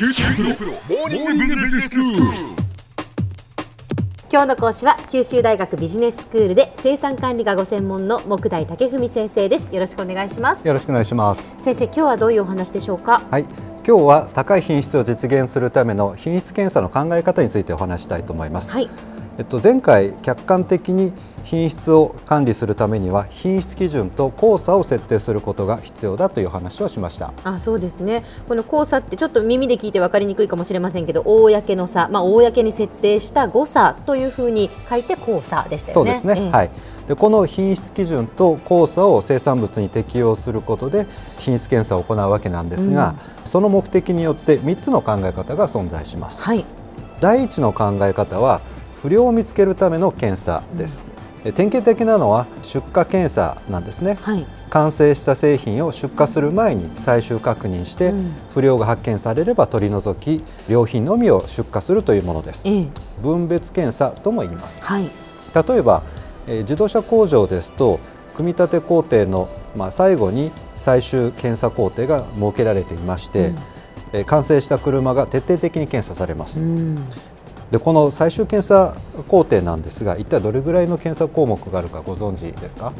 九州大学モーニングビジネススクール。今日の講師は九州大学ビジネススクールで生産管理がご専門の木大武文先生ですよろしくお願いしますよろしくお願いします。先生今日はどういうお話でしょうか？はい、今日は高い品質を実現するための品質検査の考え方についてお話したいと思います。はいえっと前回客観的に品質を管理するためには品質基準と交差を設定することが必要だという話をしました。あそうですねこの交差ってちょっと耳で聞いて分かりにくいかもしれませんけど公の差、まあ、公に設定した誤差というふうに書いて交差でしたよねそうですね。ええはい。でこの品質基準と交差を生産物に適用することで品質検査を行うわけなんですが、その目的によって3つの考え方が存在します。はい第一の考え方は不良を見つけるための検査です、え典型的なのは出荷検査なんですね。はい。完成した製品を出荷する前に最終確認して、うん。不良が発見されれば取り除き良品のみを出荷するというものです。ええ。分別検査とも言います。はい。例えば、えー自動車工場ですと組み立て工程の、まあ、最後に最終検査工程が設けられていまして、うん。えー完成した車が徹底的に検査されます、うんでこの最終検査工程なんですが一体どれぐらいの検査項目があるかご存知ですか？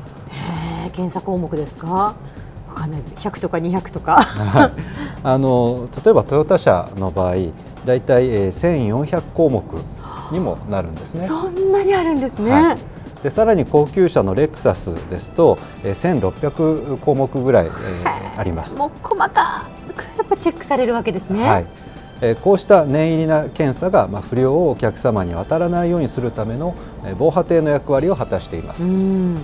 えー検査項目ですか？わかんないです。100とか200とか。あの例えばトヨタ車の場合だいたいえー1400項目にもなるんですね。そんなにあるんですね、はい。でさらに高級車のレクサスですと、えー1600項目ぐらい、えーあります。もう細かくやっぱチェックされるわけですね。はい。えーこうした念入りな検査が、まあ、不良をお客様に渡らないようにするための、えー防波堤の役割を果たしています。うん。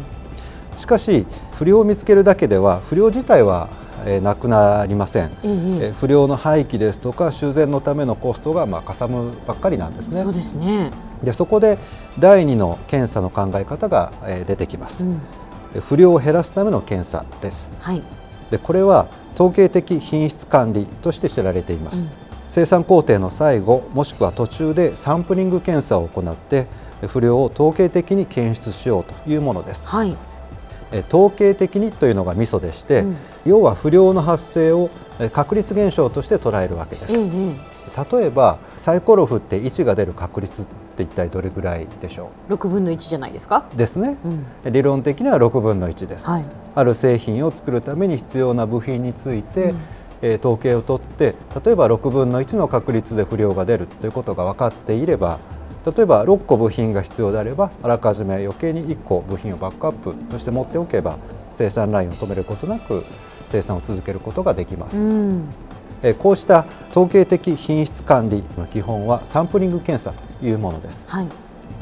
しかし不良を見つけるだけでは不良自体は、えーなくなりません、え不良の廃棄ですとか修繕のためのコストがまあかさむばっかりなんですね。そうですね。でそこで第二の検査の考え方が、えー出てきます、うん。え不良を減らすための検査です。はい。でこれは統計的品質管理として知られています、生産工程の最後もしくは途中でサンプリング検査を行ってえ不良を統計的に検出しようというものです。はい。え統計的にというのがミソでして、うん。要は不良の発生をえ確率現象として捉えるわけです、えええ例えばサイコロ振って1が出る確率って一体どれぐらいでしょえ6分の1じゃないですか？うですね、うん。理論的には6分の1です、はい。ある製品を作るために必要な部品について、うんえー統計を取って例えば6分の1の確率で不良が出るということが分かっていれば例えば6個部品が必要であればあらかじめ余計に1個部品をバックアップとして持っておけば生産ラインを止めることなく生産を続けることができます、うん。えーこうした統計的品質管理の基本はサンプリング検査というものですはい。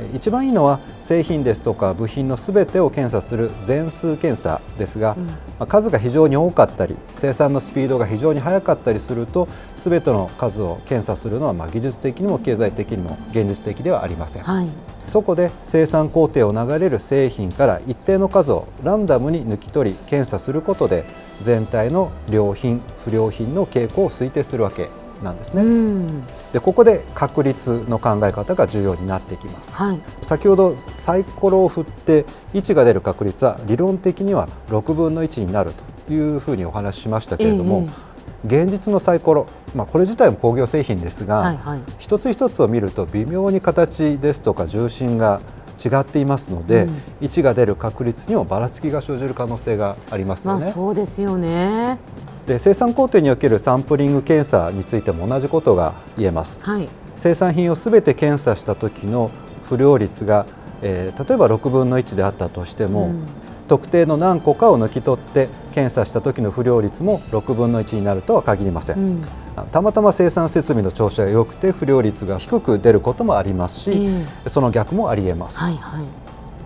えー一番いいのは製品ですとか部品のすべてを検査する全数検査ですが、うん。まあ数が非常に多かったり生産のスピードが非常に速かったりするとすべての数を検査するのはまあ技術的にも経済的にも現実的ではありません、はい。そこで生産工程を流れる製品から一定の数をランダムに抜き取り検査することで全体の良品不良品の傾向を推定するわけなんですね、うん。でここで確率の考え方が重要になってきますはい。先ほどサイコロを振って1が出る確率は理論的には6分の1になるというふうにお話ししましたけれども、現実のサイコロ、まあ、これ自体も工業製品ですが、はいはい。一つ一つを見ると微妙に形ですとか重心が違っていますので、うん1が出る確率にもばらつきが生じる可能性がありますまあよね。そうですよね。で生産工程におけるサンプリング検査についても同じことが言えます。はい。生産品をすべて検査した時の不良率が、えー例えば6分の1であったとしても、うん特定の何個かを抜き取って検査した時の不良率も6分の1になるとは限りません、うん。たまたま生産設備の調子が良くて不良率が低く出ることもありますし、えその逆もありえます、はいはい。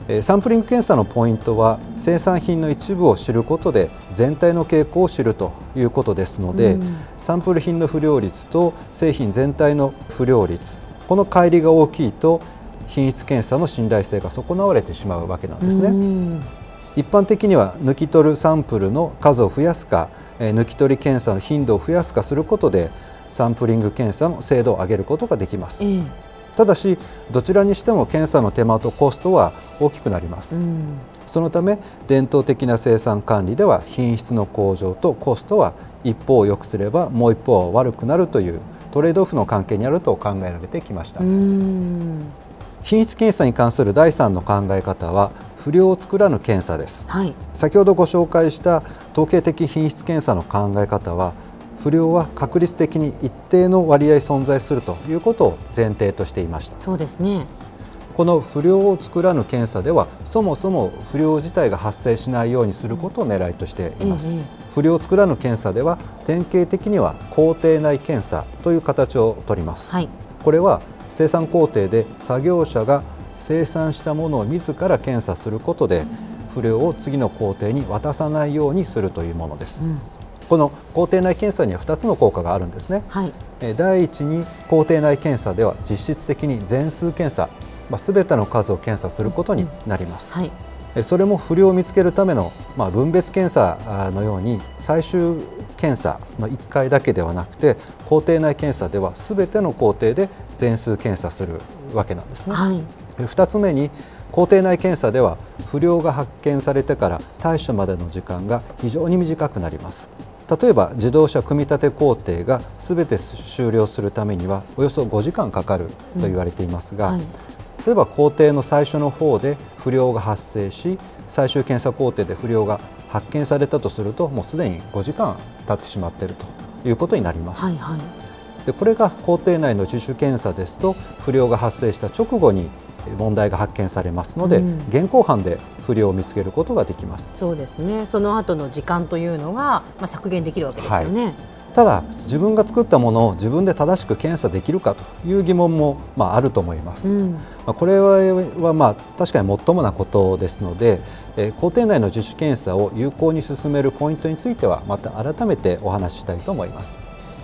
えーサンプリング検査のポイントは生産品の一部を知ることで全体の傾向を知るということですので、うんサンプル品の不良率と製品全体の不良率この乖離が大きいと品質検査の信頼性が損なわれてしまうわけなんですね。うん一般的には抜き取るサンプルの数を増やすか、えー抜き取り検査の頻度を増やすかすることでサンプリング検査の精度を上げることができます。ええただしどちらにしても検査の手間とコストは大きくなります、うん。そのため伝統的な生産管理では品質の向上とコストは一方を良くすればもう一方は悪くなるというトレードオフの関係にあると考えられてきました。うん。品質検査に関する第3の考え方は不良を作らぬ検査です。はい。先ほどご紹介した統計的品質検査の考え方は不良は確率的に一定の割合存在するということを前提としていました。そうですね。この不良を作らぬ検査ではそもそも不良自体が発生しないようにすることを狙いとしています、ええ不良を作らぬ検査では典型的には工程内検査という形をとります、はい。これは生産工程で作業者が生産したものを自ら検査することで不良を次の工程に渡さないようにするというものです、うんこの工程内検査には2つの効果があるんですね。はい。えー第一に工程内検査では実質的に全数検査、まあ、全ての数を検査することになります、はい。えーそれも不良を見つけるための、まあ、分別検査のように最終検査の1回だけではなくて工程内検査では全ての工程で全数検査するわけなんですね、はい。え2つ目に工程内検査では不良が発見されてから対処までの時間が非常に短くなります例えば自動車組み立て工程が全て終了するためにはおよそ5時間かかると言われていますが、はい例えば工程の最初の方で不良が発生し最終検査工程で不良が発見されたとするともうすでに5時間経ってしまっているということになります。はいはいでこれが工程内の自主検査ですと不良が発生した直後に問題が発見されますので、うん。現行犯で不良を見つけることができます。そうですね。その後の時間というのが、まあ、削減できるわけですよね、ただ自分が作ったものを自分で正しく検査できるかという疑問も、まあ、あると思います、うん。まあ、これははまあ確かにもっともなことですので、えー工程内の自主検査を有効に進めるポイントについてはまた改めてお話ししたいと思います。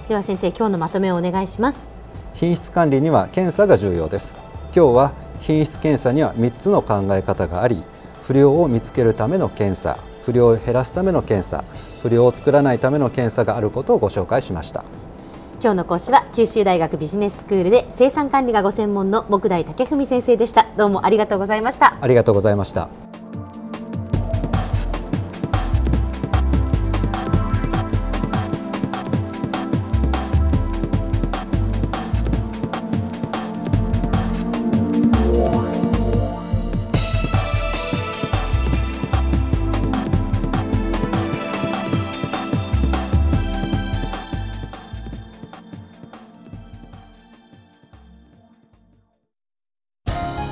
では先生今日のまとめをお願いします。品質管理には検査が重要です。今日は品質検査には3つの考え方があり不良を見つけるための検査不良を減らすための検査不良を作らないための検査があることをご紹介しました。今日の講師は九州大学ビジネススクールで生産管理がご専門の木大武文先生でした。どうもありがとうございました。ありがとうございました